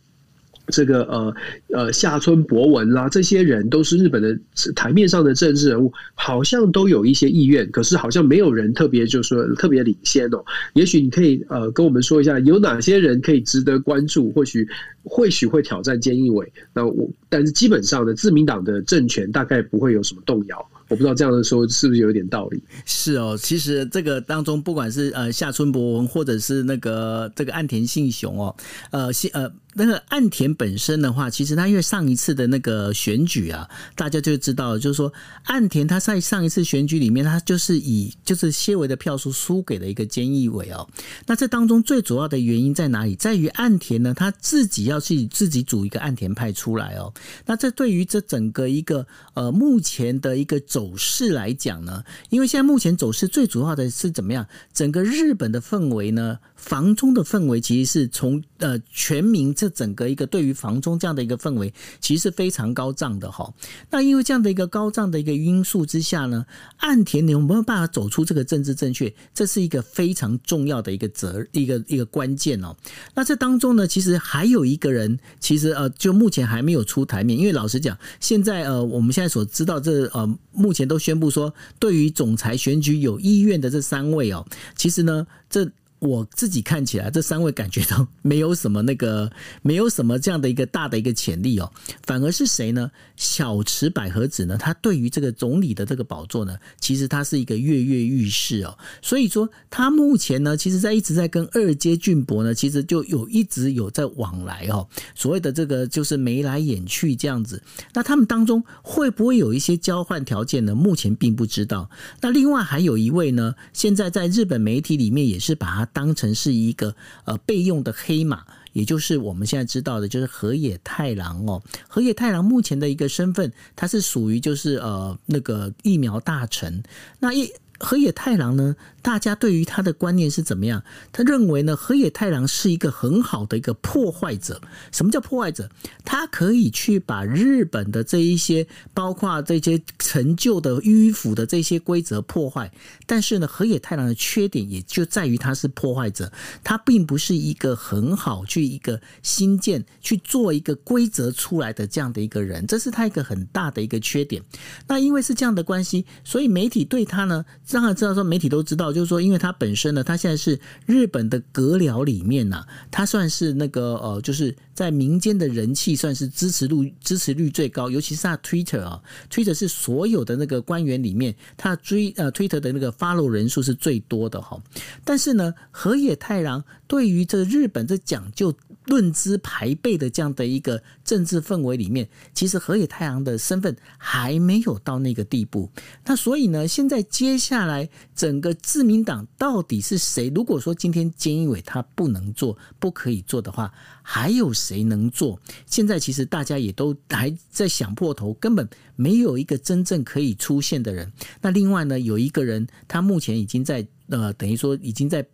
这个呃呃下村博文啦，这些人都是日本的台面上的政治人物，好像都有一些意愿，可是好像没有人特别就是说特别领先哦。也许你可以呃跟我们说一下，有哪些人可以值得关注？或许或许会挑战菅义伟。那我但是基本上呢，自民党的政权大概不会有什么动摇。我不知道这样的说是不是有一点道理？是哦，其实这个当中，不管是呃夏春博文，或者是那个这个岸田信雄哦，呃，信呃。那个岸田本身的话，其实他因为上一次的那个选举啊，大家就知道，就是说岸田他在上一次选举里面，他就是以就是些微的票数输给了一个菅义伟哦。那这当中最主要的原因在哪里？在于岸田呢，他自己要去自己组一个岸田派出来哦。那这对于这整个一个呃目前的一个走势来讲呢，因为现在目前走势最主要的是怎么样？整个日本的氛围呢，房中的氛围其实是从呃全民。这整个一个对于房中这样的一个氛围，其实是非常高涨的哈。那因为这样的一个高涨的一个因素之下呢，岸田你有没有办法走出这个政治正确，这是一个非常重要的一个责一个一个关键哦。那这当中呢，其实还有一个人，其实呃，就目前还没有出台面。因为老实讲，现在呃，我们现在所知道这呃，目前都宣布说，对于总裁选举有意愿的这三位哦，其实呢，这。我自己看起来，这三位感觉都没有什么那个，没有什么这样的一个大的一个潜力哦。反而是谁呢？小池百合子呢？他对于这个总理的这个宝座呢，其实他是一个跃跃欲试哦。所以说，他目前呢，其实在一直在跟二阶俊博呢，其实就有一直有在往来哦。所谓的这个就是眉来眼去这样子。那他们当中会不会有一些交换条件呢？目前并不知道。那另外还有一位呢，现在在日本媒体里面也是把他。当成是一个呃备用的黑马，也就是我们现在知道的，就是河野太郎哦。河野太郎目前的一个身份，他是属于就是呃那个疫苗大臣。那一河野太郎呢？大家对于他的观念是怎么样？他认为呢，河野太郎是一个很好的一个破坏者。什么叫破坏者？他可以去把日本的这一些，包括这些陈旧的迂腐的这些规则破坏。但是呢，河野太郎的缺点也就在于他是破坏者，他并不是一个很好去一个新建去做一个规则出来的这样的一个人，这是他一个很大的一个缺点。那因为是这样的关系，所以媒体对他呢，当然知道说媒体都知道。就是说，因为他本身呢，他现在是日本的阁僚里面呢、啊，他算是那个呃，就是在民间的人气算是支持率支持率最高，尤其是他 Twitter 啊，Twitter 是所有的那个官员里面，他追呃 Twitter 的那个 follow 人数是最多的哈。但是呢，河野太郎对于这日本这讲究论资排辈的这样的一个政治氛围里面，其实河野太郎的身份还没有到那个地步。那所以呢，现在接下来整个自民党到底是谁？如果说今天菅义伟他不能做、不可以做的话，还有谁能做？现在其实大家也都还在想破头，根本没有一个真正可以出现的人。那另外呢，有一个人，他目前已经在呃，等于说已经在。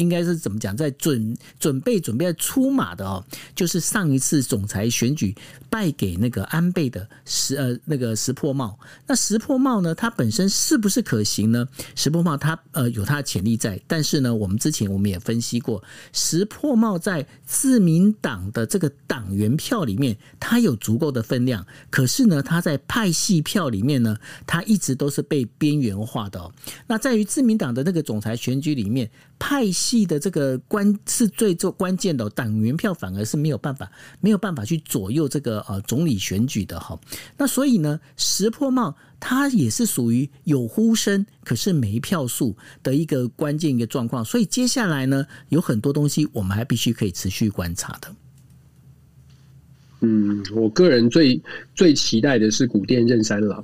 应该是怎么讲，在准准备准备在出马的哦，就是上一次总裁选举败给那个安倍的石呃那个石破茂。那石破茂呢，他本身是不是可行呢？石破茂他呃有他的潜力在，但是呢，我们之前我们也分析过，石破茂在自民党的这个党员票里面，他有足够的分量，可是呢，他在派系票里面呢，他一直都是被边缘化的哦。那在于自民党的那个总裁选举里面，派系。的这个关是最最关键的，党员票反而是没有办法没有办法去左右这个呃总理选举的哈。那所以呢，石破茂他也是属于有呼声，可是没票数的一个关键一个状况。所以接下来呢，有很多东西我们还必须可以持续观察的。嗯，我个人最最期待的是古殿任三郎，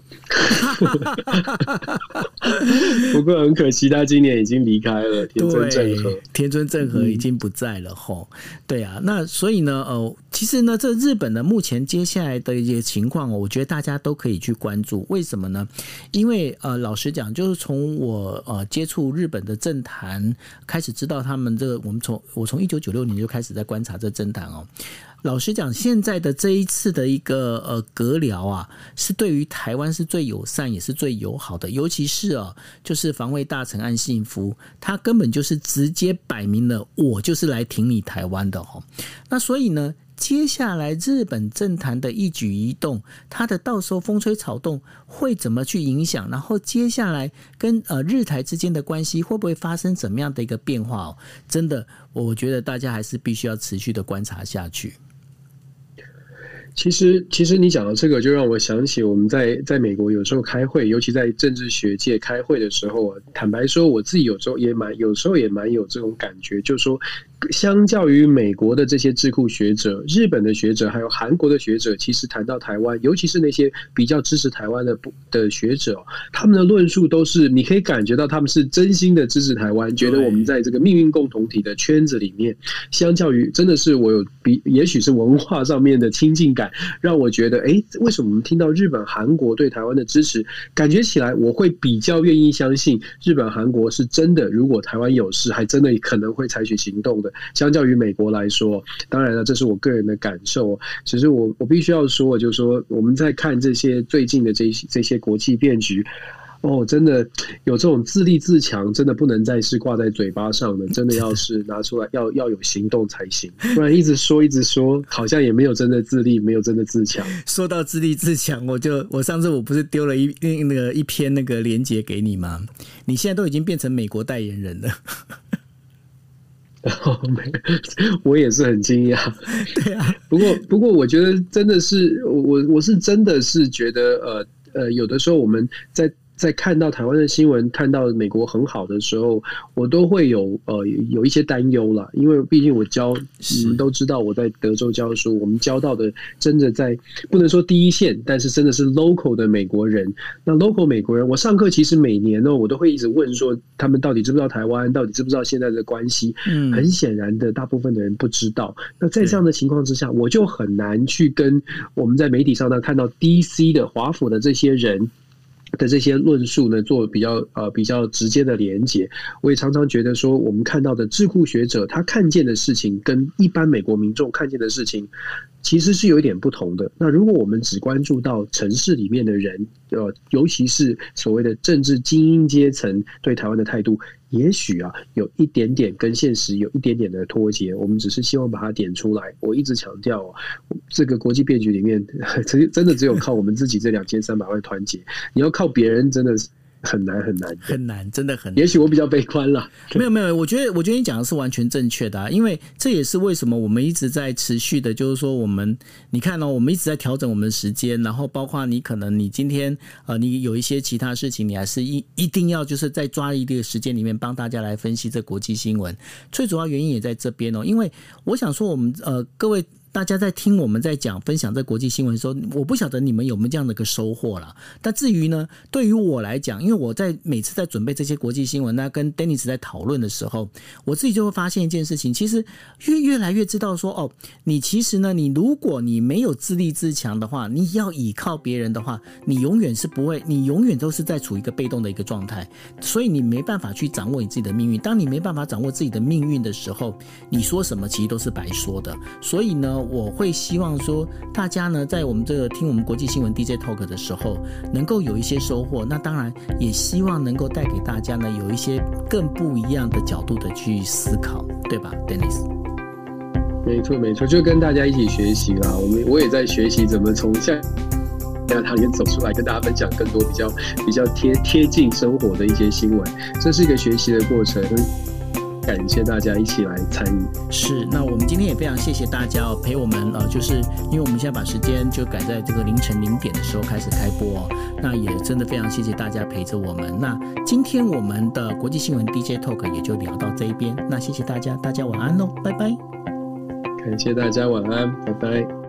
不过很可惜，他今年已经离开了田村正和。田村正和已经不在了吼。嗯、对啊，那所以呢，呃，其实呢，这日本的目前接下来的一些情况，我觉得大家都可以去关注。为什么呢？因为呃，老实讲，就是从我呃接触日本的政坛开始，知道他们这个，我们从我从一九九六年就开始在观察这政坛哦。老实讲，现在的这一次的一个呃隔僚啊，是对于台湾是最友善也是最友好的，尤其是啊，就是防卫大臣岸信夫，他根本就是直接摆明了，我就是来挺你台湾的哦。那所以呢，接下来日本政坛的一举一动，他的到时候风吹草动会怎么去影响？然后接下来跟呃日台之间的关系会不会发生怎么样的一个变化？哦，真的，我觉得大家还是必须要持续的观察下去。其实，其实你讲到这个，就让我想起我们在在美国有时候开会，尤其在政治学界开会的时候，坦白说，我自己有时候也蛮，有时候也蛮有这种感觉，就是说。相较于美国的这些智库学者、日本的学者，还有韩国的学者，其实谈到台湾，尤其是那些比较支持台湾的的学者，他们的论述都是你可以感觉到他们是真心的支持台湾，觉得我们在这个命运共同体的圈子里面，相较于真的是我有比，也许是文化上面的亲近感，让我觉得，哎，为什么我们听到日本、韩国对台湾的支持，感觉起来我会比较愿意相信日本、韩国是真的，如果台湾有事，还真的可能会采取行动的。相较于美国来说，当然了，这是我个人的感受。其实我我必须要说，就是说我们在看这些最近的这些这些国际变局，哦，真的有这种自立自强，真的不能再是挂在嘴巴上的，真的要是拿出来要要有行动才行，不然一直说一直说，好像也没有真的自立，没有真的自强。说到自立自强，我就我上次我不是丢了一那个一篇那个连接给你吗？你现在都已经变成美国代言人了。我也是很惊讶，对啊。不过，不过，我觉得真的是我，我是真的是觉得，呃，呃，有的时候我们在。在看到台湾的新闻，看到美国很好的时候，我都会有呃有一些担忧了，因为毕竟我教，你们都知道我在德州教书，我们教到的真的在不能说第一线，但是真的是 local 的美国人。那 local 美国人，我上课其实每年呢，我都会一直问说，他们到底知不知道台湾，到底知不知道现在的关系？嗯，很显然的，大部分的人不知道。那在这样的情况之下，我就很难去跟我们在媒体上呢看到 DC 的华府的这些人。的这些论述呢，做比较呃比较直接的连接，我也常常觉得说，我们看到的智库学者他看见的事情，跟一般美国民众看见的事情，其实是有一点不同的。那如果我们只关注到城市里面的人，呃，尤其是所谓的政治精英阶层对台湾的态度。也许啊，有一点点跟现实有一点点的脱节，我们只是希望把它点出来。我一直强调，这个国际变局里面，真真的只有靠我们自己这两千三百万团结，你要靠别人，真的是。很难很难很难，真的很难。也许我比较悲观了。没有没有，我觉得我觉得你讲的是完全正确的啊，因为这也是为什么我们一直在持续的，就是说我们你看呢，我们一直在调整我们的时间，然后包括你可能你今天呃你有一些其他事情，你还是一一定要就是在抓一定的时间里面帮大家来分析这国际新闻。最主要原因也在这边哦，因为我想说我们呃各位。大家在听我们在讲分享这国际新闻的时候，我不晓得你们有没有这样的一个收获了。但至于呢，对于我来讲，因为我在每次在准备这些国际新闻，那跟 Dennis 在讨论的时候，我自己就会发现一件事情，其实越越来越知道说，哦，你其实呢，你如果你没有自立自强的话，你要依靠别人的话，你永远是不会，你永远都是在处于一个被动的一个状态，所以你没办法去掌握你自己的命运。当你没办法掌握自己的命运的时候，你说什么其实都是白说的。所以呢，我会希望说，大家呢，在我们这个听我们国际新闻 DJ Talk 的时候，能够有一些收获。那当然，也希望能够带给大家呢，有一些更不一样的角度的去思考，对吧，Dennis？没错，没错，就跟大家一起学习啦。我们我也在学习怎么从像这样他里面走出来，跟大家分享更多比较比较贴贴近生活的一些新闻。这是一个学习的过程。感谢大家一起来参与。是，那我们今天也非常谢谢大家哦，陪我们呃，就是因为我们现在把时间就改在这个凌晨零点的时候开始开播哦，那也真的非常谢谢大家陪着我们。那今天我们的国际新闻 DJ Talk 也就聊到这一边，那谢谢大家，大家晚安喽，拜拜。感谢大家晚安，拜拜。